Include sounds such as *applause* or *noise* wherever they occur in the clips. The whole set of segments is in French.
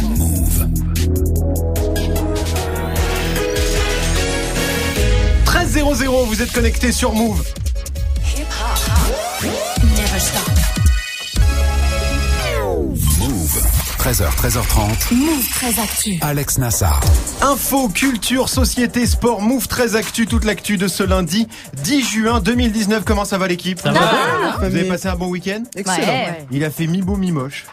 Move. 13-0-0, vous êtes connecté sur Move. Never stop. Move. 13h, 13h30. Move très actu. Alex Nassar. Info, culture, société, sport, Move très actu, toute l'actu de ce lundi 10 juin 2019. Comment ça va l'équipe Ça va Vous avez passé un bon week-end Excellent. Ouais. Il a fait mi-beau, mi-moche.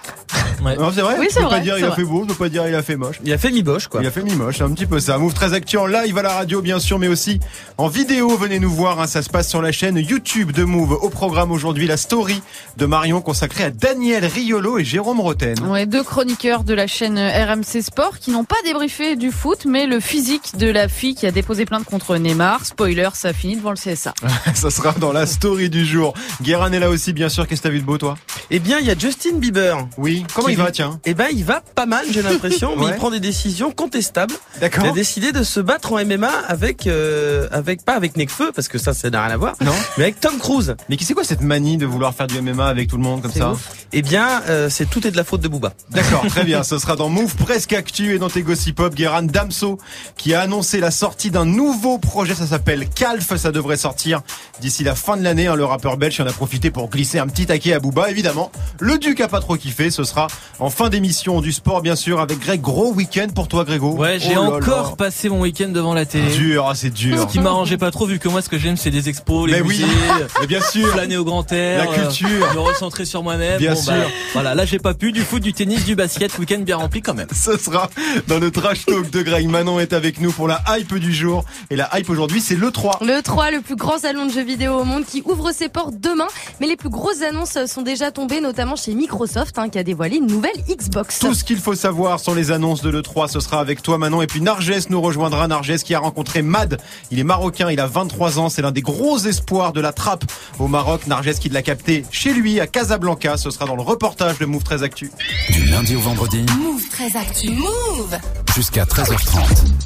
Ouais. Non, c'est vrai Oui, Je c'est pas dire il a vrai. fait beau, je peux pas dire il a fait moche. Il a fait mi-boche, quoi. Il a fait mi-moche, c'est un petit peu ça. Move très actu en live à la radio, bien sûr, mais aussi en vidéo. Venez nous voir, hein, ça se passe sur la chaîne YouTube de Move. Au programme aujourd'hui, la story de Marion consacrée à Daniel Riolo et Jérôme Roten. Ouais, deux chroniqueurs de la chaîne RMC Sport qui n'ont pas débriefé du foot, mais le physique de la fille qui a déposé plainte contre Neymar. Spoiler, ça finit devant le CSA. *laughs* ça sera dans la story du jour. Guérin est là aussi, bien sûr. Qu'est-ce que t'as vu de beau, toi? Eh bien, il y a Justin Bieber. Oui. Comment il va, tiens Eh ben, il va pas mal, j'ai l'impression, *laughs* mais Ouais. il prend des décisions contestables. D'accord. Il a décidé de se battre en MMA avec, euh, avec pas avec Nekfeu, parce que ça, ça n'a rien à voir, Non mais avec Tom Cruise. Mais qui c'est quoi cette manie de vouloir faire du MMA avec tout le monde comme ça ouf. Eh bien, euh, c'est tout est de la faute de Booba. D'accord, très bien. *laughs* Ce sera dans Move Presque Actu et dans tes Gossip Pop. Guéran Damso qui a annoncé la sortie d'un nouveau projet. Ça s'appelle Calf. Ça devrait sortir d'ici la fin de l'année. hein. Le rappeur belge en a profité pour glisser un petit taquet à Booba. Évidemment, le Duc a pas trop kiffé. Ce sera en fin d'émission du sport, bien sûr, avec Greg. Gros week-end pour toi, Grégo. Ouais, j'ai Oh encore passé mon week-end devant la télé. Dur, ah, c'est Ce dur. qui m'arrangeait pas trop vu que moi ce que j'aime c'est les expos, les Mais oui, musées, *laughs* mais bien sûr. planer au grand air, La culture. euh, me recentrer sur moi-même. Bien Bon, bah, sûr. voilà, là j'ai pas pu du foot, du tennis, du basket, week-end bien rempli quand même. Ce sera dans le trash talk de Greg. Manon est avec nous pour la hype du jour. Et la hype aujourd'hui, c'est le 3. Le 3, le plus grand salon de jeux vidéo au monde qui ouvre ses portes demain. Mais les plus grosses annonces sont déjà tombées, notamment chez Microsoft, hein, qui a dévoilé une nouvelle Xbox. Tout ce qu'il faut savoir sur les annonces de l'E3, ce sera avec toi Manon. Et puis Narges nous rejoindra. Narges qui a rencontré Mad. Il est marocain, il a 23 ans. C'est l'un des gros espoirs de la trappe au Maroc. Narges qui l'a capté chez lui à Casablanca. Ce sera dans le reportage de Move 13 Actu. Du lundi au vendredi Move très actu. Move. jusqu'à 13h30.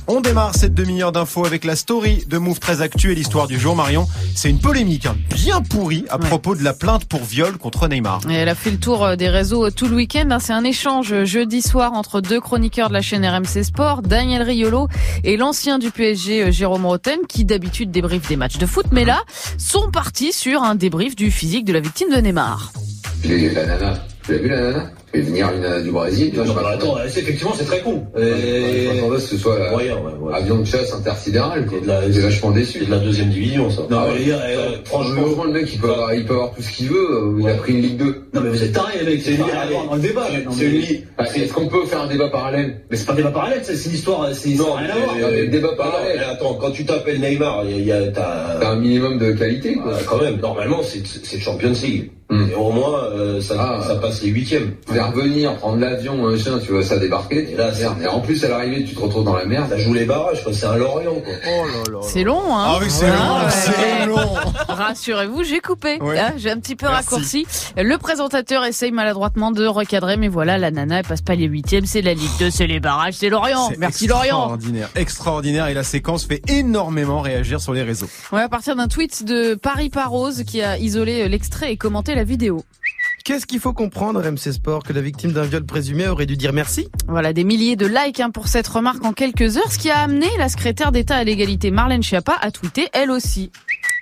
On démarre cette demi-heure d'infos avec la story de Move 13 Actu et l'histoire du jour. Marion, c'est une polémique hein, bien pourrie à Ouais. propos de la plainte pour viol contre Neymar. Et elle a fait le tour euh, des réseaux euh, tout le week-end. Hein. C'est un échange jeudi soir entre deux chroniqueurs de la chaîne RMC Sport, Daniel Riolo et l'ancien du PSG, euh, Jérôme Roten, qui d'habitude débrief des matchs de foot, mais là, sont partis sur un débrief du physique de la victime de Neymar. Et venir une nana du Brésil, tu vois, je Attends, c'est- effectivement, c'est très con. Je Et... m'attendais à ce que ce soit euh, ouais, ouais. avion de chasse intersidéral. C'est de la- vachement C'est déçu. de la deuxième division, ça. Non, Ah mais euh, franchement. Franchement, le mec, il peut avoir, il peut avoir tout ce qu'il veut. euh, Il a pris une Ligue 2. Non, mais vous êtes tarés, les mecs. C'est une Ah, dans le débat. Non, C'est une ligue. Ah, Est-ce qu'on peut faire un débat parallèle Mais c'est pas un débat parallèle, c'est c'est une histoire, c'est Non, rien à voir. débat Non, parallèle. Attends, quand tu t'appelles Neymar, t'as, un minimum de qualité. Ah, quand même, normalement, c'est c'est Champions League. Hmm. Et au moins, euh, Ah. ça passe les huitièmes. Faire venir, prendre l'avion, machin, tu vois ça débarquer. Et là, merde. Et en plus, à l'arrivée, tu te retrouves dans la merde. Ça joue les barrages, quoi. C'est un Lorient, quoi. Oh là là. C'est long, hein Ah oui, c'est Ah, long, ouais. c'est long. *laughs* Rassurez-vous, j'ai coupé. Ouais. Ah, j'ai un petit peu Merci. raccourci. Le présentateur essaye maladroitement de recadrer, mais voilà, la nana, elle passe pas les huitièmes, c'est la Ligue 2, c'est les barrages, c'est Lorient. C'est Merci Lorient. Extraordinaire, extraordinaire. Et la séquence fait énormément réagir sur les réseaux. Ouais, à partir d'un tweet de Paris Parose qui a isolé l'extrait et commenté la vidéo. Qu'est-ce qu'il faut comprendre, MC Sport, que la victime d'un viol présumé aurait dû dire merci? Voilà, des milliers de likes hein, pour cette remarque en quelques heures, ce qui a amené la secrétaire d'État à l'égalité Marlène Schiappa à tweeter elle aussi.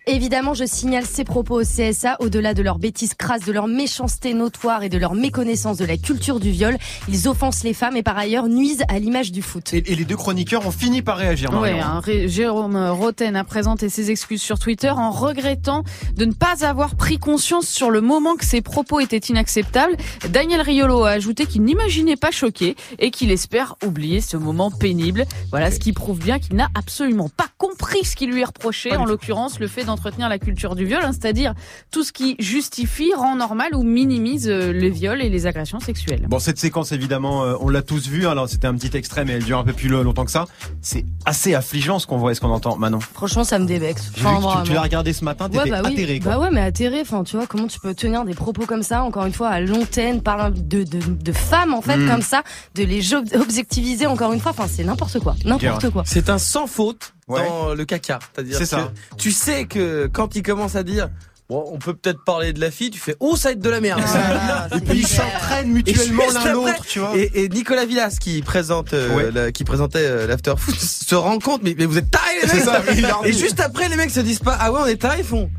Évidemment, je signale ces propos au CSA. Au-delà de leur bêtise crasse, de leur méchanceté notoire et de leur méconnaissance de la culture du viol, ils offensent les femmes et par ailleurs nuisent à l'image du foot. Et, et les deux chroniqueurs ont fini par réagir. Ouais, hein, Ré- Jérôme Roten a présenté ses excuses sur Twitter en regrettant de ne pas avoir pris conscience sur le moment que ses propos étaient inacceptables. Daniel Riolo a ajouté qu'il n'imaginait pas choqué et qu'il espère oublier ce moment pénible. Voilà ce qui prouve bien qu'il n'a absolument pas compris ce qui lui est reproché, Pas en l'occurrence le fait d'entretenir la culture du viol, hein, c'est-à-dire tout ce qui justifie, rend normal ou minimise euh, le viol et les agressions sexuelles. Bon, cette séquence, évidemment, euh, on l'a tous vue. Alors, c'était un petit extrait, mais elle dure un peu plus lo- longtemps que ça. C'est assez affligeant ce qu'on voit et ce qu'on entend. Manon, Franchement, ça me dévexe. Enfin, tu- l'as regardé ce matin, t'étais Ouais, bah oui. atterré. Quoi. Bah ouais, mais atterré. Enfin, tu vois, comment tu peux tenir des propos comme ça, encore une fois, à l'antenne, par de, de, de femmes, en fait, Mm. comme ça, de les objectiviser, encore une fois. Enfin, c'est n'importe quoi. N'importe quoi. C'est un sans faute Ouais. dans le caca. C'est-à-dire que ça. tu sais que quand il commence à dire Bon, on peut peut-être parler de la fille. Tu fais, oh, ça va être de la merde. *laughs* Et puis ils s'entraînent mutuellement l'un l'autre, tu vois. Et, et Nicolas Villas qui présente, euh, Ouais. la- qui présentait euh, l'after foot *laughs* se rend compte, mais, mais vous êtes tarés les C'est mecs. ça, Et juste après, les mecs se disent pas, ah ouais, on est tarés, ils font.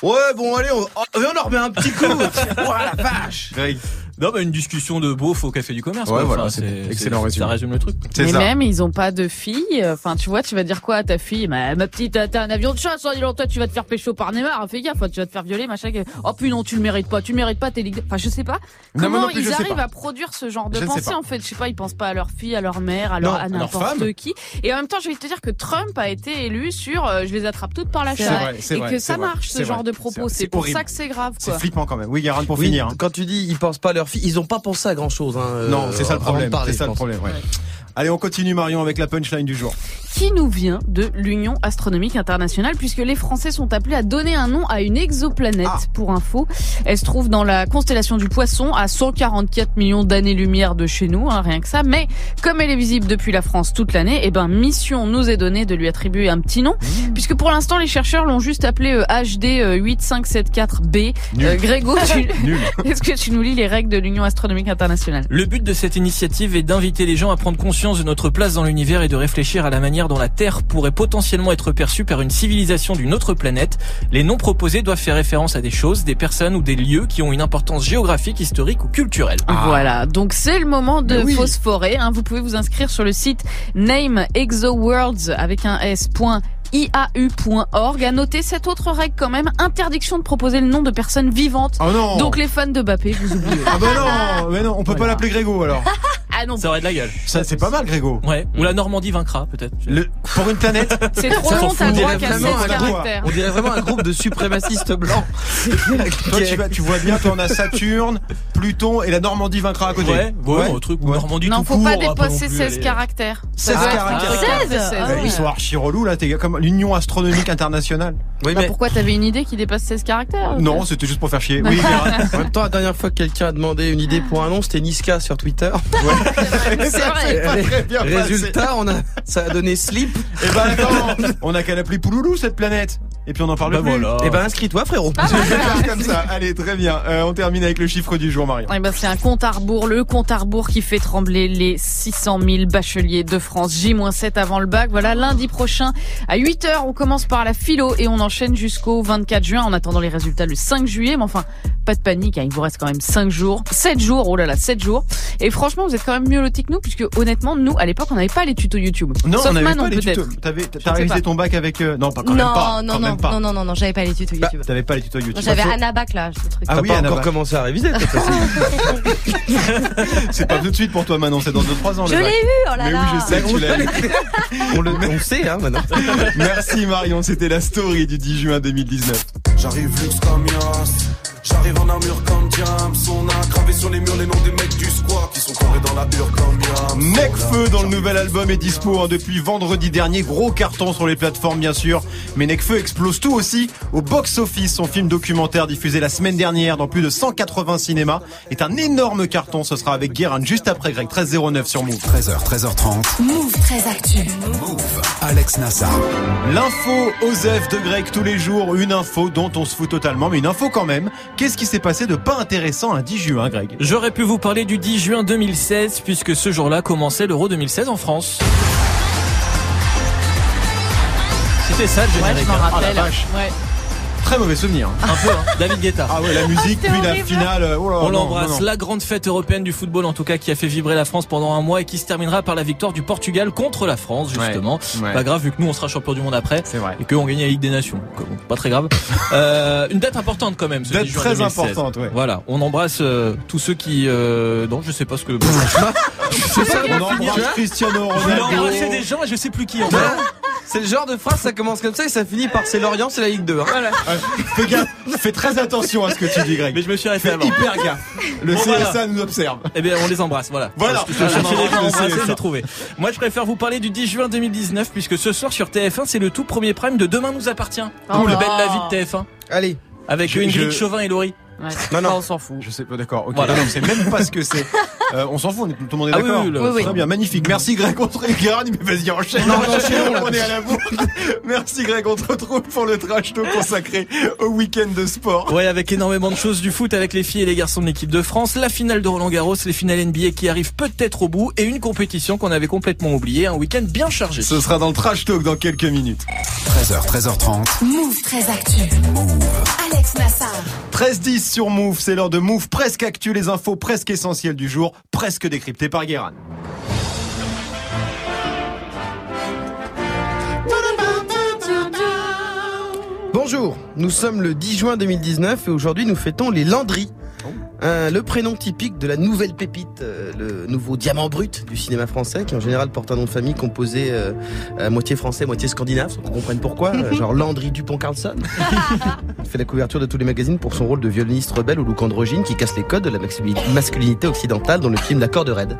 Ouais, bon, allez, on, oh, on leur met un petit coup. *laughs* Ouah, la vache. Greg. Non, bah, une discussion de beauf au café du commerce. Ouais, quoi. voilà, Enfin, c'est- c'est- excellent c'est- résumé. Ça résume le truc. C'est Mais ça. même, ils ont pas de fille. Enfin, tu vois, tu vas dire quoi à ta fille? Ma, ma petite, t'as un avion de chasse. Oh, dis donc, toi, tu vas te faire pécho par Neymar. Fais gaffe, tu vas te faire violer, machin. Oh, puis non, tu le mérites pas. Tu le mérites pas. T'es ligue. Enfin, je sais pas. Non, moi Comment non plus, je ils arrivent pas. à produire ce genre de Je pensée en fait? Je sais pas. Ils pensent pas à leur fille, à leur mère, à, leur, Non, à leur n'importe femme. qui. Et en même temps, je vais te dire que Trump a été élu sur euh, je les attrape toutes par la C'est chatte vrai, c'est et vrai, que ça marche ce genre de propos. C'est c'est pour ça que c'est grave. C'est flippant quand même. Oui, Guérin, pour finir. hein. Quand tu dis, ils pensent pas à leur fille, ils ont pas pensé à grand chose. Hein, euh, Non, c'est ça le de problème. C'est ça le problème, ouais. Allez, on continue Marion avec la punchline du jour. Qui nous vient de l'Union astronomique internationale, puisque les Français sont appelés à donner un nom à une exoplanète. Ah. Pour info, elle se trouve dans la constellation du Poisson, à 144 millions d'années-lumière de chez nous, hein, rien que ça. Mais comme elle est visible depuis la France toute l'année, eh ben mission nous est donnée de lui attribuer un petit nom, Mmh. puisque pour l'instant les chercheurs l'ont juste appelé euh, HD euh, 8574b. Nul. Euh, Grégo, tu- *laughs* *laughs* est-ce que tu nous lis les règles de l'Union astronomique internationale? Le but de cette initiative est d'inviter les gens à prendre conscience de notre place dans l'univers et de réfléchir à la manière dont la Terre pourrait potentiellement être perçue par une civilisation d'une autre planète. Les noms proposés doivent faire référence à des choses, des personnes ou des lieux qui ont une importance géographique, historique ou culturelle. Voilà, donc c'est le moment de oui. phosphorer. Hein. Vous pouvez vous inscrire sur le site Name Exoworlds avec un S. IAU.org. À noter cette autre règle quand même, interdiction de proposer le nom de personnes vivantes. Oh non. Donc les fans de Bappé, vous *laughs* oubliez. Ah bah non, mais non, on peut pas l'appeler Grégo alors. *laughs* Ah non, Ça aurait de la gueule. Ça c'est pas mal Grégo. Ouais. Ou la Normandie vaincra, peut-être. Le, pour une planète. *laughs* c'est trop long, t'as droit dirait qu'à vraiment 16 un groupe. caractères. On dirait vraiment un groupe de suprémacistes blancs. *laughs* Toi tu, vas, tu vois bien, toi on a Saturne, Pluton et la Normandie vaincra à côté. Ouais, ouais, un truc ou Ouais. Normandie Non, tout faut court. pas dépasser non plus 16 aller- caractères. Ça 16 doit être caractères. un truc qui fait 16, 16. ah Ouais, oui. Ils sont archi relous là, t'es comme l'Union astronomique internationale. Oui, Bah, mais pourquoi t'avais une idée qui dépasse 16 caractères Non, c'était juste pour faire chier. Oui, *laughs* en même temps, la dernière fois que quelqu'un a demandé une idée pour un nom, c'était Niska sur Twitter. C'est vrai. pas très bien passé. Résultat, on a, ça a donné slip. Eh ben attends, on a qu'à l'appeler Pouloulou cette planète. Et puis on en parle Bah plus. voilà. Eh ben, inscris-toi, frérot. Ah, *laughs* comme ça. Allez, très bien. Euh, on termine avec le chiffre du jour, Marion. Eh ben, c'est un compte à rebours, le compte à rebours qui fait trembler les 600 000 bacheliers de France. J-7 avant le bac. Voilà, lundi prochain, à 8 heures, on commence par la philo et on enchaîne jusqu'au 24 juin en attendant les résultats le 5 juillet. Mais enfin, pas de panique, hein, il vous reste quand même 5 jours. 7 jours, oh là là, 7 jours. Et franchement, vous êtes quand même mieux lotis que nous, puisque honnêtement, nous, à l'époque, on n'avait pas les tutos YouTube. Non, Sauf on avait Manon, pas les tutos. T'avais, t'as pas. ton bac avec. euh, Non, pas quand non, même pas. non, quand non, même pas. non, non, non, non, j'avais pas les tutos Bah, YouTube. T'avais pas les tutos YouTube. J'avais Anabac là, ce truc. Ah oui, pas encore commencé à réviser, *laughs* c'est- pas tout de suite pour toi, Manon. C'est dans 2-3 ans. Je l'ai eu, oh là Mais là. oui, je sais que tu l'as eu. on le on sait, hein, maintenant. Merci Marion, c'était la story du 10 juin 2019. J'arrive luxe comme J'arrive en armure comme Diams On a gravé sur les murs les noms des mecs du squat Qui sont tombés dans la hure comme Yams Necfeu dans le nouvel album est dispo hein, depuis vendredi dernier. Gros carton sur les plateformes bien sûr. Mais Necfeu explose tout aussi au box-office. Son film documentaire diffusé la semaine dernière dans plus de 180 cinémas est un énorme carton. Ce sera avec Guérin juste après Greg 1309 sur Move. 13h, 13h30. Move très actu. Move. Alex Nassar. L'info Osef de Greg tous les jours. Une info dont on se fout totalement, mais une info quand même. Qu'est-ce qui s'est passé de pas intéressant un 10 juin, Greg? J'aurais pu vous parler du 10 juin 2016 puisque ce jour-là commençait l'Euro 2016 en France. C'était ça le Ouais, générique. je m'en hein. Ah, la rappelle. vache. Ouais. Très mauvais souvenir. hein. Un peu, hein. *laughs* David Guetta. Ah ouais, la musique, c'est puis la finale. euh, oh là, On l'embrasse. La grande fête européenne du football, en tout cas, qui a fait vibrer la France pendant un mois et qui se terminera par la victoire du Portugal contre la France, justement. Ouais. Pas grave, vu que nous, on sera champion du monde après. C'est vrai. Et qu'on gagne la Ligue des Nations. Pas très grave. *laughs* euh, une date importante quand même. Ce Date 10 juin très 2016. importante, ouais. Voilà. On embrasse euh, tous ceux qui. Euh... Non, je sais pas ce que. *laughs* C'est ça, On embrasse Cristiano Je voulais Ronaldo. embrasser des gens et je sais plus qui en fait. Voilà. C'est le genre de phrase, ça commence comme ça et ça finit par c'est Lorient, c'est la Ligue 2. Hein. Fais gaffe, fais très attention à ce que tu dis, Greg. Mais je me suis arrêté Fais avant. hyper gaffe. Le Bon, CSA voilà. nous observe. Eh bien, on les embrasse, voilà. Voilà. Je, je, je CSA. j'ai trouvé. Moi, je préfère vous parler du 10 juin 2019, puisque ce soir sur TF1, c'est le tout premier prime de Demain nous appartient. Oh le bel la vie de TF1. Allez. Avec Je- Ingrid je- Chauvin et Laurie. Ouais. Non, non. On s'en fout. Je sais pas, d'accord. Ok, Voilà. non, non, c'est même pas ce que c'est. Euh, on s'en fout, on est, tout le monde est Ah d'accord. oui, le- Oui, oui. Très bien, magnifique. Merci Greg, on te regarde, mais vas-y, enchaîne. Non, Enchaîne, on est à la bourre. Merci Greg, on te retrouve pour le trash talk consacré au week-end de sport. Ouais, avec énormément de choses du foot avec les filles et les garçons de l'équipe de France, la finale de Roland Garros, les finales NBA qui arrivent peut-être au bout et une compétition qu'on avait complètement oubliée, un week-end bien chargé. Ce sera dans le trash talk dans quelques minutes. 13h, 13h30. Move très actu. Alex Nassar. 13-10 sur Move, c'est l'heure de Move presque actu, les infos presque essentielles du jour, presque décryptées par Guérin. Bonjour, nous sommes le 10 juin 2019 et aujourd'hui nous fêtons les Landry. Euh, le prénom typique de la nouvelle pépite, euh, le nouveau diamant brut du cinéma français, qui en général porte un nom de famille composé euh, à moitié français, moitié scandinave, sans qu'on comprenne pourquoi, *laughs* genre Landry Dupont-Carlson. *laughs* Il fait la couverture de tous les magazines pour son rôle de violoniste rebelle au look androgyne qui casse les codes de la masculinité- occidentale dans le film D'accord de Red.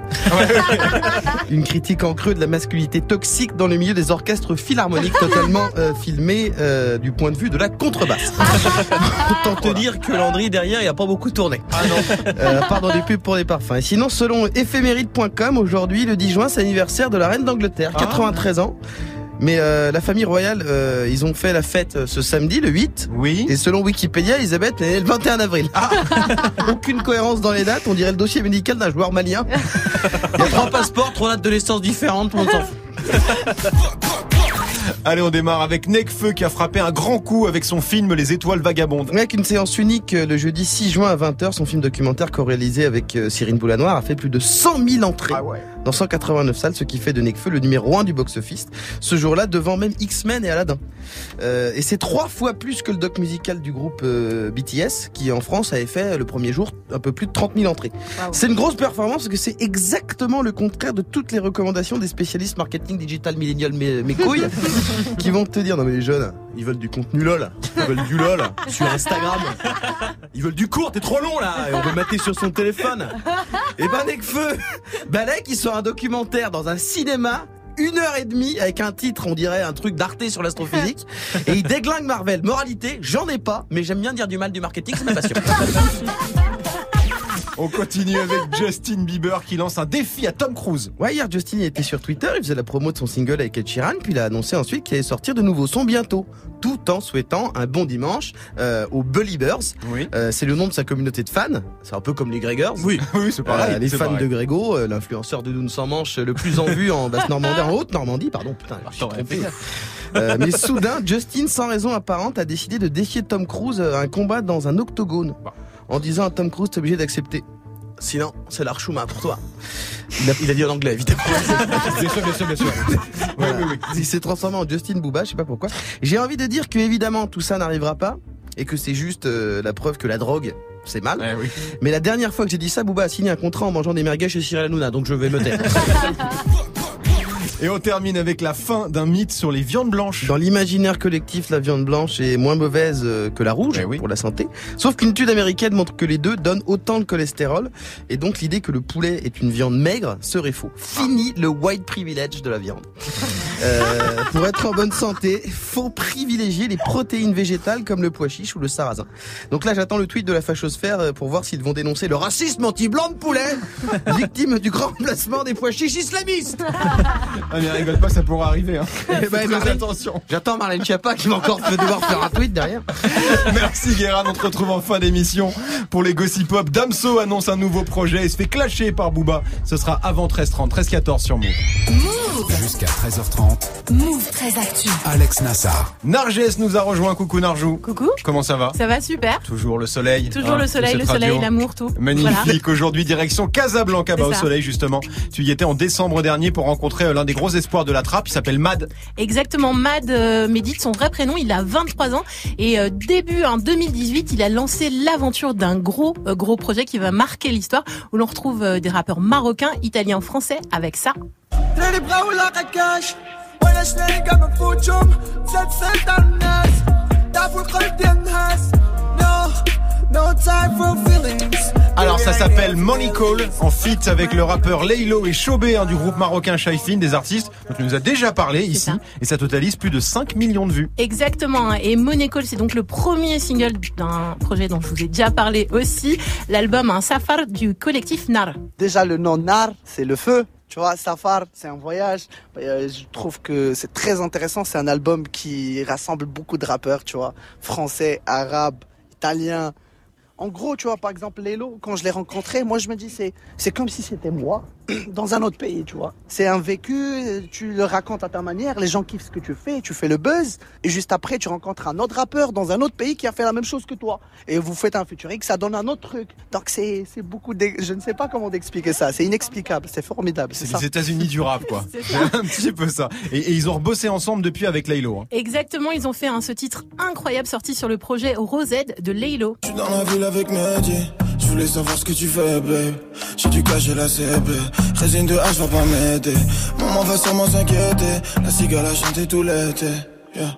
Une critique en creux de la masculinité toxique dans le milieu des orchestres philharmoniques totalement filmés du point de vue de la contrebasse. *laughs* Autant te dire que Landry derrière, il n'y a pas beaucoup tourné. Ah non. *laughs* Euh, dans des pubs pour des parfums. Et sinon, selon éphéméride.com, aujourd'hui, le 10 juin, c'est l'anniversaire de la reine d'Angleterre, 93 ans. Mais euh, la famille royale, euh, ils ont fait la fête ce samedi, le 8. Oui. Et selon Wikipédia, Elisabeth est née le 21 avril. *laughs* Aucune cohérence dans les dates, on dirait le dossier médical d'un joueur malien. Il y a trois passeports, trois dates de naissance différentes, monde s'en fout. *laughs* Allez, on démarre avec Necfeu qui a frappé un grand coup avec son film Les Étoiles Vagabondes. Avec une séance unique euh, le jeudi 6 juin à 20h, son film documentaire co-réalisé avec euh, Cyrine Boulanoir a fait plus de 100 000 entrées ouais. Dans 189 salles, ce qui fait de Necfeu le numéro 1 du box-office. Ce jour-là, devant même X-Men et Aladdin. Euh, et c'est trois fois plus que le doc musical du groupe euh, BTS, qui en France avait fait le premier jour un peu plus de 30 000 entrées. Wow. C'est une grosse performance parce que c'est exactement le contraire de toutes les recommandations des spécialistes marketing digital millennial mes, mes couilles *laughs* qui vont te dire non mais les jeunes ils veulent du contenu lol ils veulent du lol sur Instagram ils veulent du court t'es trop long là et on veut mater sur son téléphone et ben Necfeu Balek il sort un documentaire dans un cinéma une heure et demie avec un titre, on dirait un truc d'Arte sur l'astrophysique, *laughs* et il déglingue Marvel. Moralité, j'en ai pas, mais j'aime bien dire du mal du marketing, c'est ma passion. *laughs* On continue avec Justin Bieber qui lance un défi à Tom Cruise. Ouais, hier, Justin était sur Twitter, il faisait la promo de son single avec Ed Sheeran, puis il a annoncé ensuite qu'il allait sortir de nouveaux sons bientôt, tout en souhaitant un bon dimanche euh, aux Believers. Oui. Euh, c'est le nom de sa communauté de fans, c'est un peu comme les Gregors. Oui, oui, c'est pareil. Euh, les fans pareil. de Grégo, euh, l'influenceur de Doune sans manche le plus en vue en *laughs* basse Normandie, en haute Normandie, pardon, putain, je suis trompé. Euh, mais soudain, Justin, sans raison apparente, a décidé de défier Tom Cruise à un combat dans un octogone, en disant à Tom Cruise, t'es obligé d'accepter. Sinon, c'est l'archouma pour toi. Il a, il a dit en anglais, évidemment. *laughs* Bien sûr, bien sûr, bien sûr. Voilà. Il s'est transformé en Justin Booba, je sais pas pourquoi. J'ai envie de dire que évidemment tout ça n'arrivera pas et que c'est juste euh, la preuve que la drogue c'est mal. Oui. Mais la dernière fois que j'ai dit ça, Booba a signé un contrat en mangeant des merguez chez Cyril Hanouna, donc je vais me taire. *laughs* Et on termine avec la fin d'un mythe sur les viandes blanches. Dans l'imaginaire collectif, la viande blanche est moins mauvaise euh, que la rouge Eh oui. pour la santé. Sauf qu'une étude américaine montre que les deux donnent autant de cholestérol. Et donc l'idée que le poulet est une viande maigre serait faux. Fini le white privilege de la viande. *laughs* Euh, pour être en bonne santé, faut privilégier les protéines végétales comme le pois chiche ou le sarrasin. Donc là, j'attends le tweet de la fachosphère euh, pour voir s'ils vont dénoncer le racisme anti-blanc de poulet, *laughs* victime du grand placement des pois chiches islamistes. *laughs* Ah mais rigole pas, ça pourra arriver. Hein. *laughs* Eh ben, Marlène- attention. J'attends Marlène Schiappa qui va encore devoir faire un tweet derrière. *laughs* Merci Guérin, on te retrouve en fin d'émission pour les Gossip Pop. Damso annonce un nouveau projet et se fait clasher par Booba. Ce sera avant 13h30, 13h14 sur Move. Jusqu'à 13h30. Move très actu. Alex Nassar. Narges nous a rejoint. Coucou Narjou. Coucou, Comment ça va? Ça va super. Toujours le soleil. Toujours hein, le soleil, le soleil, l'amour, tout. Magnifique. Aujourd'hui, direction Casablanca, bah, au soleil, justement. Tu y étais en décembre dernier pour rencontrer euh, l'un des gros espoirs de la trappe. Il s'appelle Mad. Exactement, Mad euh, médite son vrai prénom, il a 23 ans et euh, début en 2018, il a lancé l'aventure d'un gros euh, gros projet qui va marquer l'histoire où l'on retrouve euh, des rappeurs marocains, italiens, français avec ça. Alors ça s'appelle Money Call en feat avec le rappeur Laylo et Chobé hein, du groupe marocain Shaifin, des artistes dont tu nous as déjà parlé ici et ça totalise plus de 5 millions de vues. Exactement hein. et Money Call c'est donc le premier single d'un projet dont je vous ai déjà parlé aussi, l'album Un Safar du collectif Nar. Déjà le nom Nar, c'est le feu, tu vois, Safar, c'est un voyage. Euh, je trouve que c'est très intéressant. C'est un album qui rassemble beaucoup de rappeurs, tu vois, français, arabes, italiens, en gros, tu vois, par exemple, Lélo, quand je l'ai rencontré, moi, je me dis, c'est, c'est comme si c'était moi *clears throat* dans un autre pays, tu vois. C'est un vécu, tu le racontes à ta manière, les gens kiffent ce que tu fais, tu fais le buzz, et juste après, tu rencontres un autre rappeur dans un autre pays qui a fait la même chose que toi. Et vous faites un featuring, ça donne un autre truc. Donc, c'est, c'est beaucoup, d'ex- je ne sais pas comment d'expliquer ça. C'est inexplicable, c'est formidable. C'est les États-Unis du rap quoi. *laughs* C'est *laughs* un petit peu ça. Et, et ils ont rebossé ensemble depuis avec Leilo. hein. Exactement, ils ont fait un, ce titre incroyable sorti sur le projet Rosette de Laylo. Dans la ville avec Mehdi, je voulais savoir ce que tu fais, babe. J'ai dû cacher la CB. Résine de H va pas m'aider. Maman va sûrement s'inquiéter. La cigale a chanté tout l'été. Yeah.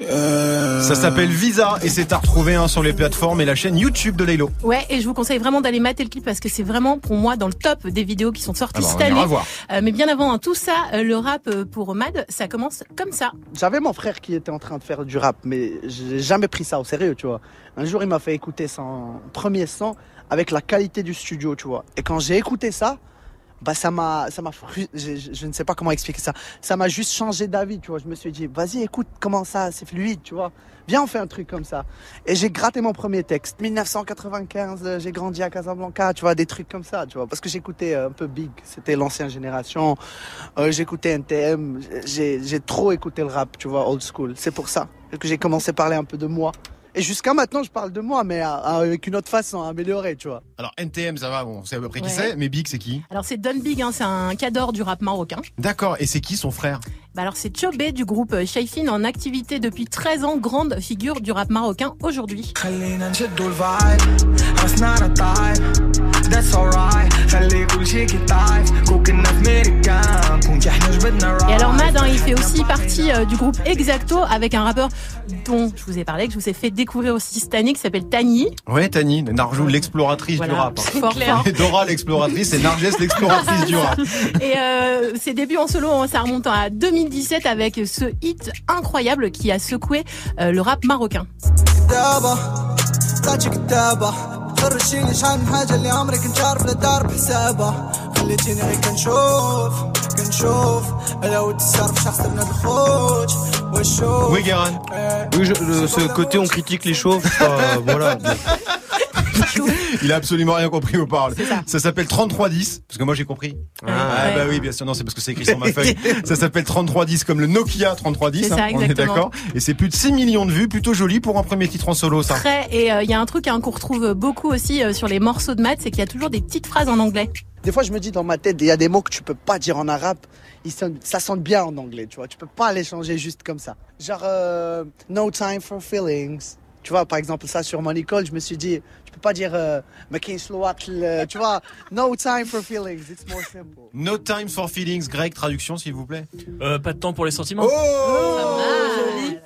Yeah. Ça s'appelle Visa et c'est à retrouver hein, sur les plateformes et la chaîne YouTube de Leilo. Ouais, et je vous conseille vraiment d'aller mater le clip parce que c'est vraiment pour moi dans le top des vidéos qui sont sorties Ah bah, on cette ira année. voir. Euh, mais bien avant hein, tout ça, euh, le rap euh, pour Mad, ça commence comme ça. J'avais mon frère qui était en train de faire du rap, mais j'ai jamais pris ça au sérieux, tu vois. Un jour, il m'a fait écouter son premier son avec la qualité du studio, tu vois. Et quand j'ai écouté ça, bah ça m'a, ça m'a, je, ne sais pas comment expliquer ça. Ça m'a juste changé d'avis, tu vois. Je me suis dit, vas-y, écoute comment ça, c'est fluide, tu vois. Viens, on fait un truc comme ça. Et j'ai gratté mon premier texte. 1995, euh, j'ai grandi à Casablanca, tu vois, des trucs comme ça, tu vois. Parce que j'écoutais euh, un peu Big, c'était l'ancienne génération. Euh, j'écoutais NTM, j'ai, j'ai trop écouté le rap, tu vois, old school. C'est pour ça que j'ai commencé à parler un peu de moi. Et jusqu'à maintenant, je parle de moi, mais euh, avec une autre façon, améliorée, tu vois. Alors, NTM, ça va, bon, on sait à peu près qui c'est, mais Big, c'est qui Alors, c'est Don Big, hein, c'est un cador du rap marocain. D'accord, et c'est qui son frère bah alors c'est Chobé du groupe euh, Shaifin en activité depuis 13 ans, grande figure du rap marocain aujourd'hui. Et alors Mad, hein, il fait aussi euh, du groupe Exacto avec un rappeur dont je vous ai parlé, que je vous ai fait découvrir aussi cette année, qui s'appelle Tani. Ouais, Tani, Narjou, l'exploratrice Voilà, du rap. hein. fort, Dora, l'exploratrice, et Narges, l'exploratrice du rap. *laughs* Et euh, ses débuts en solo, hein, ça remonte à 2017 avec ce hit incroyable qui a secoué euh, le rap marocain. كتابة طلعتش كتابة خرجيني شحال من حاجة اللي عمري كنت عارف لا دار بحسابها خليتيني غير كنشوف كنشوف الا ود السرف شخص من الخوت والشوف Oui, Guérin. Oui, je- le- ce côté on critique les chauves, euh, voilà. *laughs* *laughs* Il a absolument rien compris aux paroles. Ça, s'appelle 3310, parce que moi j'ai compris. Ah, bah oui, bien sûr, non, c'est parce que c'est écrit sur ma feuille. *laughs* Ça s'appelle 3310 comme le Nokia 3310, C'est ça, hein, on est exactement. d'accord. Et c'est plus de 6 millions de vues, plutôt joli pour un premier titre en solo, ça. Très, et euh, il y a un truc hein, qu'on retrouve beaucoup aussi euh, sur les morceaux de Mad, c'est qu'il y a toujours des petites phrases en anglais. Des fois, je me dis dans ma tête, il y a des mots que tu peux pas dire en arabe. Ils ça sonne bien en anglais, tu vois. Tu peux pas les changer juste comme ça. Genre, euh, no time for feelings. Tu vois, par exemple, ça sur mon école, je me suis dit, tu peux pas dire, euh, tu vois, no time for feelings. It's more simple. No time for feelings, Greg, traduction s'il vous plaît. Euh, pas de temps pour les sentiments. Oh,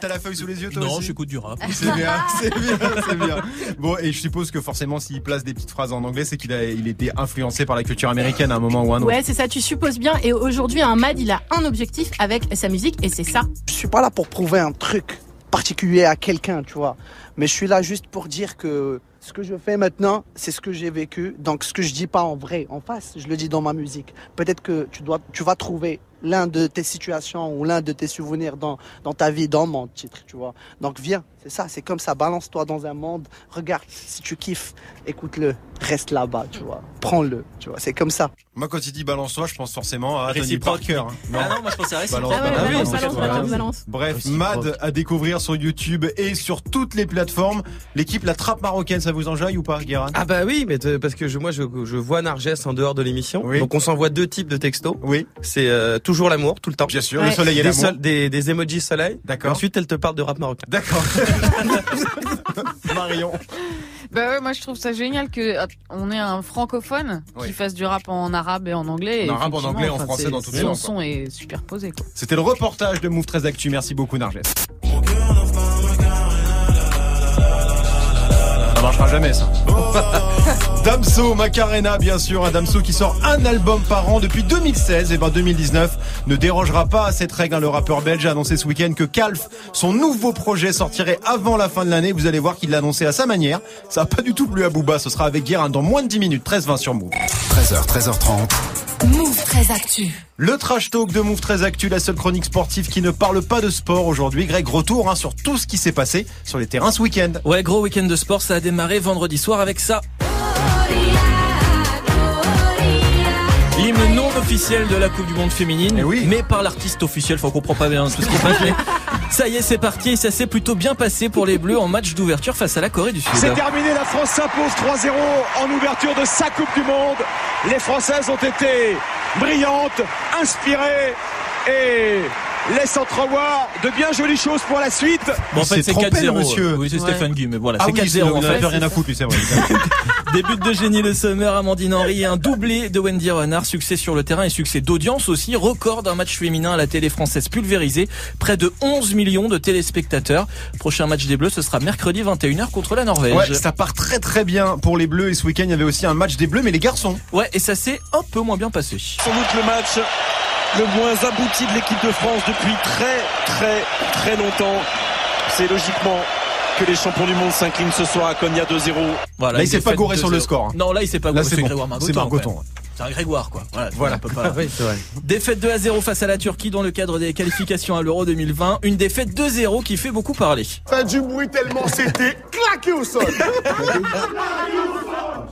T'as la feuille sous les yeux toi Non, aussi? j'écoute du rap. C'est bien, *laughs* c'est bien, c'est bien. Bon, et je suppose que forcément, s'il place des petites phrases en anglais, c'est qu'il a, il était influencé par la culture américaine à un moment ou à un autre. Ouais, c'est ça, tu supposes bien. Et aujourd'hui, un Mad, il a un objectif avec sa musique et c'est ça. Je suis pas là pour prouver un truc particulier à quelqu'un, tu vois. Mais je suis là juste pour dire que ce que je fais maintenant, c'est ce que j'ai vécu. Donc ce que je dis pas en vrai, en face, je le dis dans ma musique. Peut-être que tu dois, tu vas trouver l'un de tes situations ou l'un de tes souvenirs dans, dans ta vie, dans mon titre, tu vois. Donc viens, c'est ça, c'est comme ça. Balance-toi dans un monde, regarde, si tu kiffes, écoute-le, reste là-bas, tu vois. Prends-le, tu vois. C'est comme ça. Moi, quand il dit balance-toi, je pense forcément à Tony. Parker. hein. Ah non, moi je pensais à réciproque. Ah ouais, balance, balance, balance, balance, balance. balance. Bref, Réciproque. Mad à découvrir sur YouTube et sur toutes les plateformes. L'équipe La Trappe Marocaine, ça vous enjaille ou pas, Guérin? Ah bah oui, mais parce que je, moi je, je vois Narges en dehors de l'émission. Oui. Donc on s'envoie deux types de textos. Oui, C'est euh, toujours l'amour, tout le temps. bien sûr, Ouais. le soleil et Des, l'amour. des, des emojis soleil. D'accord. Ensuite, elle te parle de rap marocain. D'accord. *laughs* *laughs* Marion. Bah ouais, moi je trouve ça génial que on ait un francophone Oui. qui fasse du rap en arabe et en anglais. En arabe, en anglais, en français, dans toutes les langues, son est superposé. C'était le reportage de Move 13 Actu. Merci beaucoup, Narges. Marchera jamais ça. *laughs* Damso, Macarena bien sûr, un Damso qui sort un album par an depuis 2016 et ben 2019 ne dérogera pas à cette règle. hein. Le rappeur belge a annoncé ce week-end que Calf, son nouveau projet sortirait avant la fin de l'année. Vous allez voir qu'il l'a annoncé à sa manière. Ça a pas du tout plu à Booba. Ce sera avec Guérin dans moins de 10 minutes. 13-20 sur Move. 13h, 13h30. Move très actu. Le trash talk de Move très actu, la seule chronique sportive qui ne parle pas de sport aujourd'hui. Greg, retour hein, sur tout ce qui s'est passé sur les terrains ce week-end. Ouais, gros week-end de sport, ça a démarré vendredi soir avec ça. L'hymne non officiel de la Coupe du Monde féminine, Eh mais par l'artiste officiel, faut qu'on comprend pas bien tout ce qui se passe. mais *laughs* Ça y est, c'est parti et ça s'est plutôt bien passé pour les Bleus en match d'ouverture face à la Corée du Sud. C'est terminé, la France s'impose 3-0 en ouverture de sa Coupe du Monde. Les Françaises ont été brillantes, inspirées et laissent entrevoir de bien jolies choses pour la suite. Bon, en fait, c'est trompé, 4-0. le monsieur. Oui, c'est Ouais. Stéphane Guy, mais voilà, Ah c'est oui, 4-0 en il fait. rien à foutre, lui, c'est vrai. *laughs* Des buts de génie le Summer, Amandine Henry et un doublé de Wendy Renard. Succès sur le terrain et succès d'audience aussi. Record d'un match féminin à la télé française pulvérisé. Près de 11 millions de téléspectateurs. Prochain match des Bleus, ce sera mercredi 21h contre la Norvège. Ouais, ça part très très bien pour les Bleus et ce week-end il y avait aussi un match des Bleus mais les garçons. Ouais, et ça s'est un peu moins bien passé. Sans doute le match le moins abouti de l'équipe de France depuis très très très longtemps. C'est logiquement que les champions du monde s'inclinent ce soir à Cognac 2-0. Voilà, Là, il s'est pas gouré sur le 2-0. score, hein. Non, là, il s'est pas Là, gouré. c'est. Grégoire Margoton. C'est un Grégoire, quoi. Voilà. Voilà. on peut pas- *laughs* Oui, c'est vrai. Défaite 2 à 0 face à la Turquie dans le cadre des qualifications à l'Euro 2020. Une défaite 2-0 qui fait beaucoup parler. Pas du bruit tellement c'était claqué au sol. *laughs*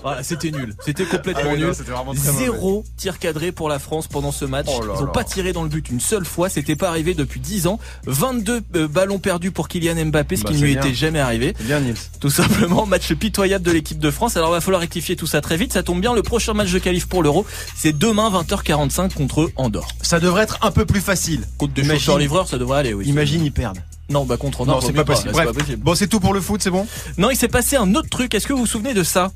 Voilà, c'était nul. C'était complètement Ah oui, nul. Zéro tir cadré pour la France pendant ce match. Oh là Ils ont là. pas tiré dans le but une seule fois. C'était pas arrivé depuis 10 ans. 22 euh, ballons perdus pour Kylian Mbappé, ce Bah, qui ne lui bien. était jamais arrivé. Bien Nils. Tout simplement, match pitoyable de l'équipe de France. Alors, il va falloir rectifier tout ça très vite. Ça tombe bien. Le prochain match de qualif pour l'Euro, c'est demain 20h45 contre Andorre. Ça devrait être un peu plus facile. Contre des Imagine- livreurs, ça devrait aller, oui. Imagine ils perdent. Non, bah contre Andorre, Non, c'est pas Bref. pas possible. Bon, c'est tout pour le foot, c'est bon? Non, il s'est passé un autre truc. Est-ce que vous vous souvenez de ça?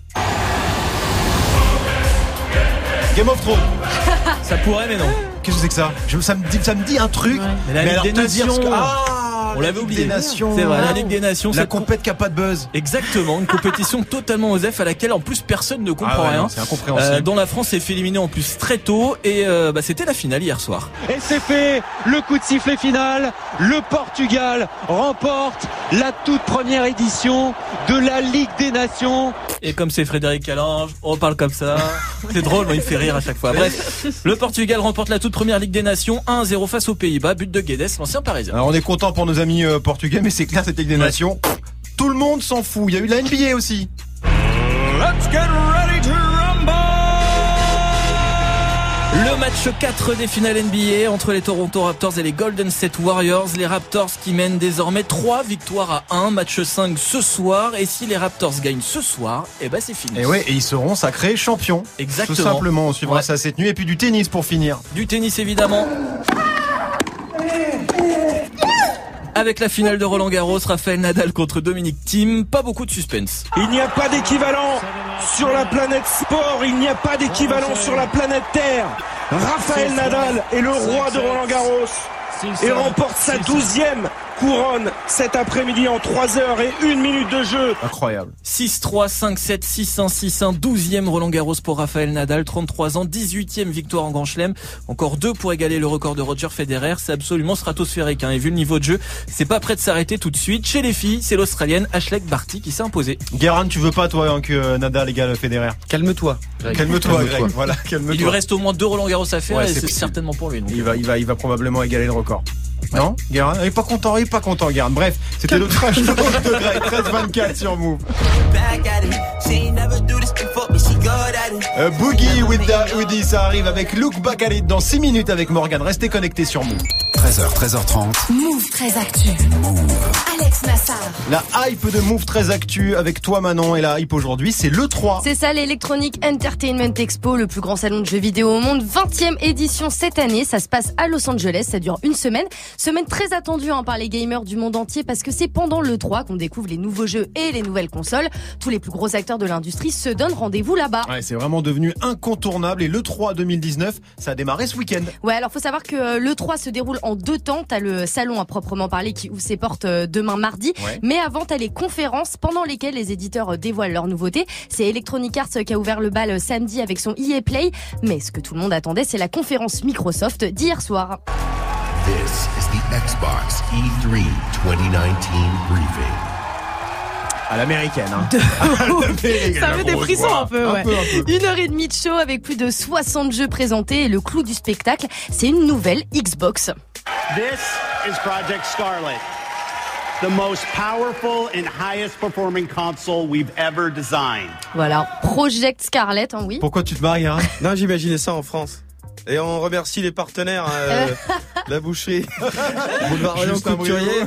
Game of Thrones. *laughs* Ça pourrait, mais non. Qu'est-ce que c'est que ça? Je- ça, me dit, ça me dit un truc. Mais la Ligue alors des te dire Nations. ce que- Ah, On la l'avait Ligue oublié. des Nations. C'est vrai, la Ligue des Nations. La compète qui a pas de buzz. Exactement, une compétition *laughs* totalement osef à laquelle en plus personne ne comprend Ah ouais, rien. c'est incompréhensible. Euh, dont la France s'est fait éliminer en plus très tôt et euh, bah, c'était la finale hier soir. Et c'est fait, le coup de sifflet final. Le Portugal remporte la toute première édition de la Ligue des Nations. Et comme c'est Frédéric Calange, on parle comme ça. *laughs* C'est drôle, moi il me fait rire à chaque fois. Bref, *laughs* le Portugal remporte la toute première Ligue des Nations 1-0 face aux Pays-Bas, but de Guedes, l'ancien parisien. Alors on est content pour nos amis euh, portugais, mais c'est clair, cette Ligue des Nations, tout le monde s'en fout. Il y a eu de la NBA aussi. Let's get ready to. Le match 4 des finales NBA entre les Toronto Raptors et les Golden State Warriors. Les Raptors qui mènent désormais 3 victoires à 1. Match 5 ce soir. Et si les Raptors gagnent ce soir, eh ben c'est fini. Et ouais, et ils seront sacrés champions. Exactement. Tout simplement, on suivra Ouais. ça cette nuit. Et puis du tennis pour finir. Du tennis évidemment. Avec la finale de Roland Garros, Raphaël Nadal contre Dominique Thiem, pas beaucoup de suspense. Il n'y a pas d'équivalent sur la planète sport, il n'y a pas d'équivalent sur la planète Terre. Raphaël Nadal est le roi de Roland Garros et remporte sa douzième couronne cet après-midi en 3 heures et 1 minute de jeu. Incroyable. 6-3, 5-7, 6-1, 6-1, 12e Roland Garros pour Raphaël Nadal, 33 ans, 18e victoire en Grand Chelem. Encore deux pour égaler le record de Roger Federer. C'est absolument stratosphérique. Hein. Et vu le niveau de jeu, c'est pas prêt de s'arrêter tout de suite. Chez les filles, c'est l'Australienne Ashley Barty qui s'est imposée. Guérin, tu veux pas toi hein, que Nadal égale Federer? Calme-toi. Calme-toi. Greg. Voilà, calme-toi. Il lui reste au moins deux Roland Garros à faire Ouais, et c'est certainement pour lui. donc. Il va, il va, il va probablement égaler le record. Non Guérin Il est pas content, il est pas content, Guérin. Bref, c'était le trash de Greg, 13-24 sur Move. Euh, Boogie with, the, with this, ça arrive avec Look Back at It dans 6 minutes avec Morgan. Restez connectés sur Move. 13h, 13h30. Move très actu. Alex Nassar. La hype de Move très actu avec toi Manon et la hype aujourd'hui, c'est le 3. C'est ça l'Electronic Entertainment Expo, le plus grand salon de jeux vidéo au monde, 20e édition cette année. Ça se passe à Los Angeles, ça dure une semaine. Semaine très attendue hein, par les gamers du monde entier parce que c'est pendant le 3 qu'on découvre les nouveaux jeux et les nouvelles consoles. Tous les plus gros acteurs de l'industrie se donnent rendez-vous là-bas. Ouais, c'est vraiment devenu incontournable et le 3 2019, ça a démarré ce week-end. Ouais, alors faut savoir que euh, le 3 se déroule en en deux temps. T'as le salon à proprement parler qui ouvre ses portes euh, demain mardi. Ouais. Mais avant, t'as les conférences pendant lesquelles les éditeurs euh, dévoilent leurs nouveautés. C'est Electronic Arts qui a ouvert le bal euh, samedi avec son EA Play. Mais ce que tout le monde attendait, c'est la conférence Microsoft d'hier soir. This is the Xbox E3 2019 briefing. À l'américaine, hein. *laughs* Ça met des frissons un peu, ouais. Un peu, un peu. Une heure et demie de show avec plus de 60 jeux présentés et le clou du spectacle, c'est une nouvelle Xbox. This is Project Scarlet, the most powerful and highest performing console we've ever designed. Voilà, Project Scarlet, hein, oui. Pourquoi tu te maries, hein Non, j'imaginais ça en France. Et on remercie les partenaires, euh, *laughs* la boucherie, *laughs* Boulevard Rayon Couturier.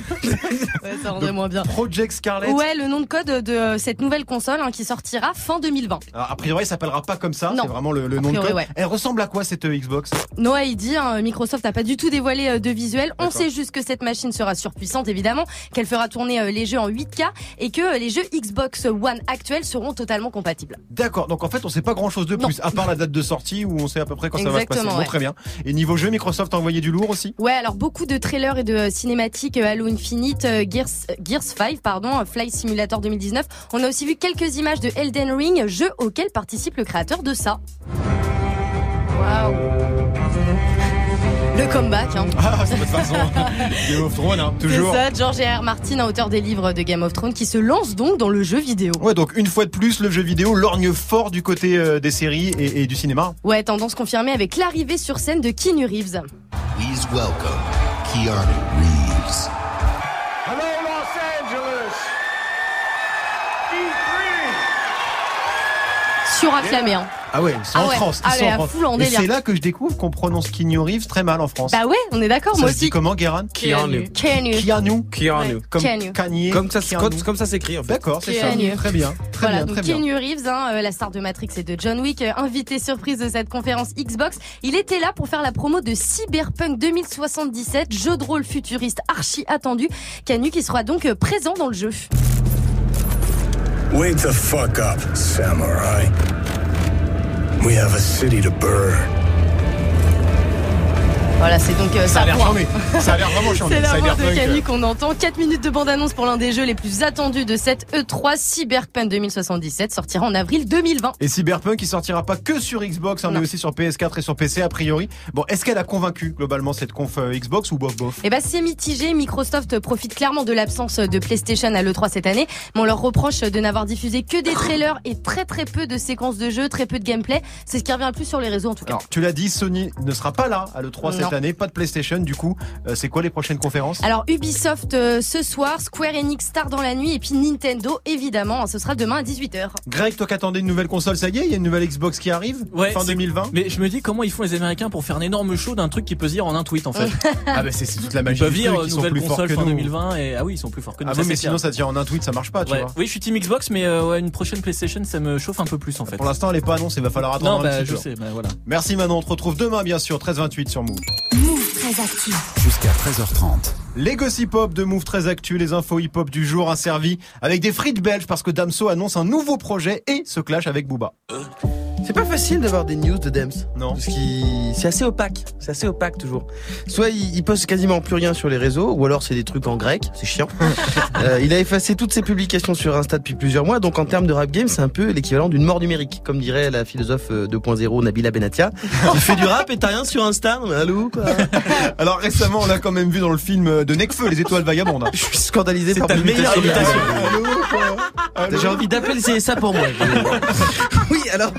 Ouais, ça rendrait moins bien. Project Scarlet. Ouais, le nom de code de cette nouvelle console hein, qui sortira fin 2020. Alors, a priori, ça s'appellera pas comme ça. Non. C'est vraiment le, nom de code. ouais. Elle ressemble à quoi cette euh, Xbox? Noah il dit, hein, Microsoft n'a pas du tout dévoilé euh, de visuel. On sait juste que cette machine sera surpuissante, évidemment, qu'elle fera tourner euh, les jeux en 8K et que euh, les jeux Xbox One actuels seront totalement compatibles. D'accord. Donc en fait, on sait pas grand chose de plus, à part la date de sortie où on sait à peu près quand ça va se Exactement, passer. Bon, ouais. très bien. Et niveau jeu, Microsoft a envoyé du lourd aussi? Ouais, alors beaucoup de trailers et de euh, cinématiques euh, Halo Infinite, euh, Gears, Gears 5, pardon, Flight Simulator 2019. On a aussi vu quelques images de Elden Ring, jeu auquel participe le créateur de ça. Le comeback, hein. Ah, c'est votre façon. *laughs* Game of Thrones, hein, toujours. C'est ça, George R. R. Martin, auteur des livres de Game of Thrones, qui se lance donc dans le jeu vidéo. Ouais, donc une fois de plus, le jeu vidéo lorgne fort du côté euh, des séries et, et du cinéma. Ouais, tendance confirmée avec l'arrivée sur scène de Keanu Reeves. Please welcome Keanu Reeves. Hello, Los Angeles. Suracclamé, hein. Ah ouais, c'est Ah en ouais. France. Ah ils sont ouais, en France. et c'est là que je découvre qu'on prononce Keanu Reeves très mal en France. Bah ouais, on est d'accord, moi se dit aussi. comment, Guérin Keanu. Keanu. Keanu. Keanu. Comme Keanu. Kanye. Comme ça, comme, s'écrit en fait. D'accord, c'est ça. Keanu. Très bien. Très voilà, bien, donc très bien. Keanu Reeves, hein, euh, la star de Matrix et de John Wick, euh, invité surprise de cette conférence Xbox. Il était là pour faire la promo de Cyberpunk 2077, jeu de rôle futuriste archi attendu. Keanu qui sera donc euh, présent dans le jeu. Wake the fuck up, samurai. We have a city to burn. Voilà, c'est donc euh, Ça a l'air. Ça a l'air vraiment charmé. *laughs* C'est la voix de. Canu qu'on entend. 4 minutes de bande-annonce pour l'un des jeux les plus attendus de cette E3 Cyberpunk 2077 sortira en avril 2020. Et Cyberpunk, il sortira pas que sur Xbox, hein, mais aussi sur PS4 et sur PC a priori. Bon, est-ce qu'elle a convaincu globalement cette conf euh, Xbox ou bof bof? Eh ben c'est mitigé. Microsoft profite clairement de l'absence de PlayStation à l'E3 cette année, mais on leur reproche de n'avoir diffusé que des trailers et très très peu de séquences de jeu, très peu de gameplay. C'est ce qui revient le plus sur les réseaux en tout cas. Alors, tu l'as dit, Sony ne sera pas là à l'E3 cette Non. année, pas de PlayStation. Du coup, euh, c'est quoi les prochaines conférences? Alors Ubisoft euh, ce soir, Square Enix tard dans la nuit et puis Nintendo évidemment, ce sera demain à 18h. Greg, toi qui attendais une nouvelle console, ça y est, il y a une nouvelle Xbox qui arrive Ouais, fin c'est- 2020. Mais je me dis comment ils font les Américains pour faire un énorme show d'un truc qui peut se dire en un tweet en fait? *laughs* Ah bah c'est toute la Ils magie peuvent du dire truc, ils sont nouvelle console fin nous. 2020 et ah oui ils sont plus forts que nous. Ah ça, oui, mais sinon ça tient en un tweet, ça marche pas, tu Ouais. vois. Oui, je suis Team Xbox, mais euh, ouais, une prochaine PlayStation, ça me chauffe un peu plus en fait. Pour l'instant, elle est pas annoncée, il va falloir attendre Non, un bah, petit je peu. sais, bah, voilà. Merci Manon, on te retrouve demain bien sûr, 13h28 sur Move. Move très actu. Jusqu'à 13h30. Les gossip hop de Move très actu, les infos hip hop du jour asservis avec des frites belges parce que Damso annonce un nouveau projet et se clash avec Booba. C'est pas facile d'avoir des news de Dems. Non. Parce qu'il, c'est assez opaque. C'est assez opaque toujours. Soit il, il poste quasiment plus rien sur les réseaux, ou alors c'est des trucs en grec. C'est chiant. *laughs* Euh, il a effacé toutes ses publications sur Insta depuis plusieurs mois. Donc en termes de rap game, c'est un peu l'équivalent d'une mort numérique, comme dirait la philosophe euh, 2.0 Nabila Benatia. tu fais du rap et t'as rien sur Insta. Mais Allô quoi. *laughs* Alors récemment, on l'a quand même vu dans le film de Necfeu, Les Étoiles Vagabondes. Je suis scandalisé par ta meilleure imitation. J'ai envie d'appeler le CSA pour moi. *laughs* oui, alors,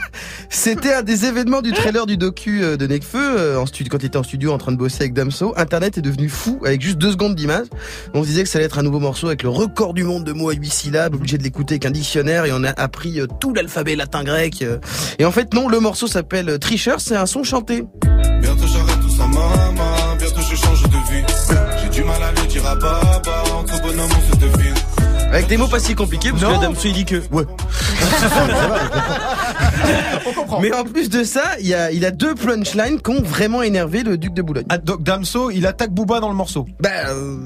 c'était un des événements du trailer du docu euh, de Necfeu, euh, en studio, quand il était en studio en train de bosser avec Damso. Internet est devenu fou avec juste deux secondes d'image. On se disait que ça allait être un nouveau morceau avec le record du monde de mots à huit syllabes, obligé de l'écouter avec un dictionnaire et on a appris euh, tout l'alphabet latin-grec. euh. Et en fait, non, le morceau s'appelle Tricheur, c'est un son chanté. Bientôt j'arrête tout ça, maman. Bientôt je change de vie. J'ai du mal à le dire à papa. Entre bonhomme, on se devine. Avec des mots pas si compliqués, parce Non. que là, Damso il dit que... Ouais. *laughs* *laughs* Mais en plus de ça, il y a, il a deux punchlines qui ont vraiment énervé le duc de Boulogne. Ah, donc Damso, il attaque Booba dans le morceau. Bah, euh,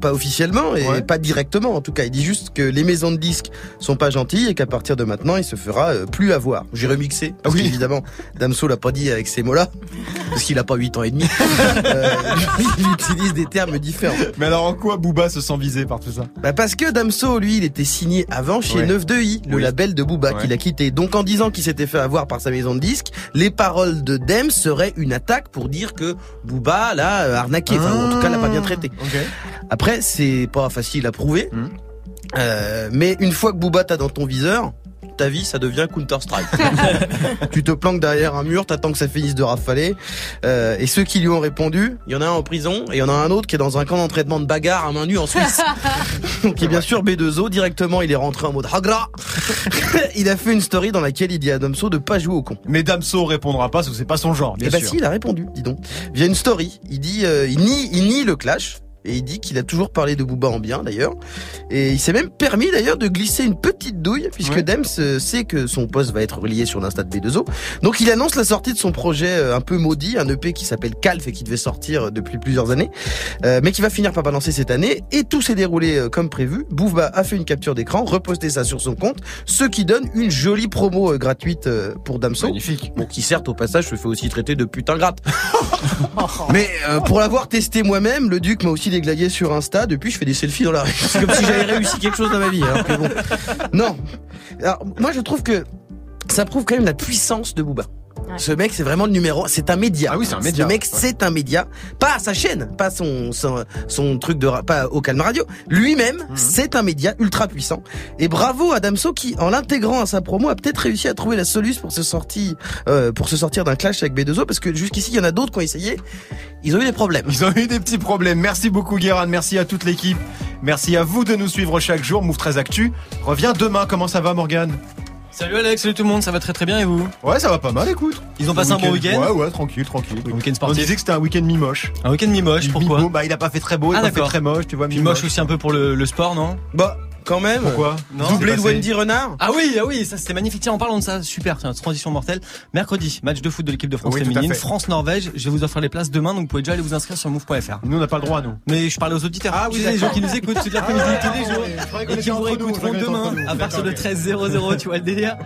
pas officiellement et Ouais. pas directement en tout cas. Il dit juste que les maisons de disques sont pas gentilles et qu'à partir de maintenant, il se fera euh, plus avoir. J'ai remixé parce Oui. qu'évidemment, Damso l'a pas dit avec ces mots-là *laughs* parce qu'il a pas 8 ans et demi. *laughs* Euh, il utilise des termes différents. Mais alors en quoi Booba se sent visé par tout ça? Bah parce que Damso, lui, il était signé avant chez Ouais. 9-2i, le Oui. label de Booba Ouais. qu'il a quitté. Donc en disant qu'il s'était fait avoir par sa maison de disques, les paroles de Dem seraient une attaque pour dire que Booba l'a euh, arnaqué. Enfin, en tout cas, l'a pas bien traité. Après, c'est pas facile à prouver. Mhm. Euh, mais une fois que Booba t'a dans ton viseur, ta vie, ça devient Counter-Strike. *laughs* tu te planques derrière un mur, t'attends que ça finisse de rafaler. Euh, et ceux qui lui ont répondu, il y en a un en prison et il y en a un autre qui est dans un camp d'entraînement de bagarre à main nue en Suisse. *laughs* qui est bien sûr B2O. Directement, il est rentré en mode Hagra. *laughs* il a fait une story dans laquelle il dit à Damso de pas jouer au con. Mais Damso répondra pas parce que c'est pas son genre, bien Et bah sûr. si, il a répondu, dis donc. Via une story, il dit, euh, il nie, il nie le clash. Et il dit qu'il a toujours parlé de Booba en bien d'ailleurs. Et il s'est même permis d'ailleurs de glisser une petite douille puisque Ouais. Dems euh, sait que son poste va être relié sur l'Insta de B2O. Donc il annonce la sortie de son projet euh, un peu maudit, un EP qui s'appelle Calf et qui devait sortir euh, depuis plusieurs années, euh, mais qui va finir par balancer cette année. Et tout s'est déroulé comme prévu. Booba a fait une capture d'écran, reposté ça sur son compte, ce qui donne une jolie promo gratuite pour Damso. Magnifique. Bon, qui certes au passage se fait aussi traiter de putain gratte. *laughs* Mais euh, pour l'avoir testé moi-même, le Duc m'a aussi déglagué sur Insta. Depuis, je fais des selfies dans la rue. *laughs* C'est comme si j'avais réussi quelque chose dans ma vie. Alors que bon. Non. Alors, moi, je trouve que ça prouve quand même la puissance de Booba. Ce mec, c'est vraiment le numéro. C'est un média. Ah oui, c'est un média. Ce mec, c'est un média. Pas à sa chaîne, pas son son, son truc de pas au Calme Radio. Lui-même, Mhm. c'est un média ultra puissant. Et bravo à Damso qui, en l'intégrant à sa promo, a peut-être réussi à trouver la soluce pour se sortir euh, pour se sortir d'un clash avec B2O parce que jusqu'ici, il y en a d'autres qui ont essayé. Ils ont eu des problèmes. Ils ont eu des petits problèmes. Merci beaucoup Guérin, merci à toute l'équipe. Merci à vous de nous suivre chaque jour. Move 13 Actu revient demain. Comment ça va Morgane? Salut Alex, salut tout le monde, ça va très très bien et vous Ouais, ça va pas mal, écoute. Ils ont passé un bon week-end Ouais, ouais, tranquille, tranquille. Un week-end On sportif disait que c'était un week-end mi-moche. Un week-end mi-moche, pourquoi Bah, il a pas fait très beau, il Ah, a pas fait très moche, tu vois. Puis moche aussi un peu pour le, le sport, non? Bah, quand même. Pourquoi Non, Doublé c'est de. Wendy Renard. Ah oui, ah oui, ça c'était magnifique. Tiens, en parlant de ça, super, tiens, transition mortelle. Mercredi, match de foot de l'équipe de France Oui, féminine. France-Norvège. Je vais vous offrir les places demain, donc vous pouvez déjà aller vous inscrire sur move.fr. Nous, on n'a pas le droit, nous. Mais je parle aux auditeurs. Ah oui, Tu sais, les gens qui nous écoutent toute l'après-midi, tous les jours, et qui vous réécouteront demain à partir de D'accord, 13 00, tu vois le délire.